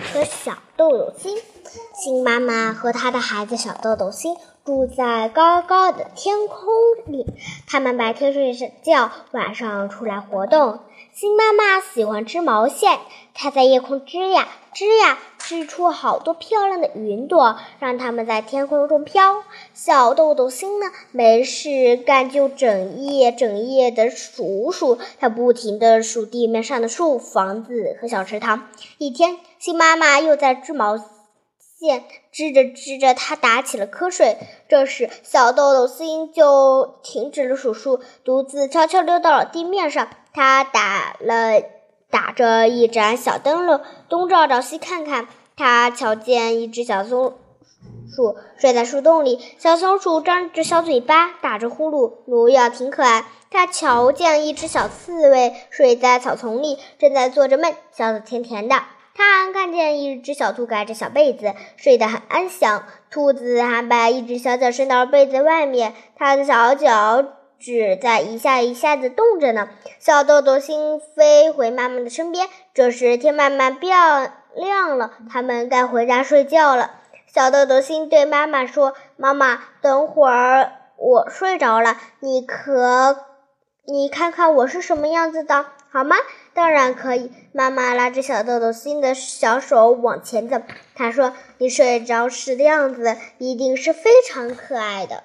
和小豆豆星。星妈妈和她的孩子小豆豆星住在高高的天空里，他们白天睡觉，晚上出来活动。星妈妈喜欢织毛线，她在夜空织呀织呀，织出好多漂亮的云朵，让它们在天空中飘。小豆豆星呢，没事干就整夜整夜的数数，它不停地数地面上的树、房子和小池塘。一天，新妈妈又在织毛线，织着织着，她打起了瞌睡。这时，小豆豆星就停止了数数，独自悄悄溜到了地面上。他打了打着一盏小灯笼，东照照西看看。他瞧见一只小松鼠睡在树洞里，小松鼠张着小嘴巴，打着呼噜，模样挺可爱。他瞧见一只小刺猬睡在草丛里，正在做着梦，笑得甜甜的。他还看见一只小兔盖着小被子，睡得很安详。兔子还把一只小脚伸到被子外面，它的小脚。只在一下一下的动着呢。小豆豆心飞回妈妈的身边。这时天慢慢变亮了，他们该回家睡觉了。小豆豆心对妈妈说：“妈妈，等会儿我睡着了，你可你看看我是什么样子的，好吗？”“当然可以。”妈妈拉着小豆豆心的小手往前走。她说：“你睡着时的样子一定是非常可爱的。”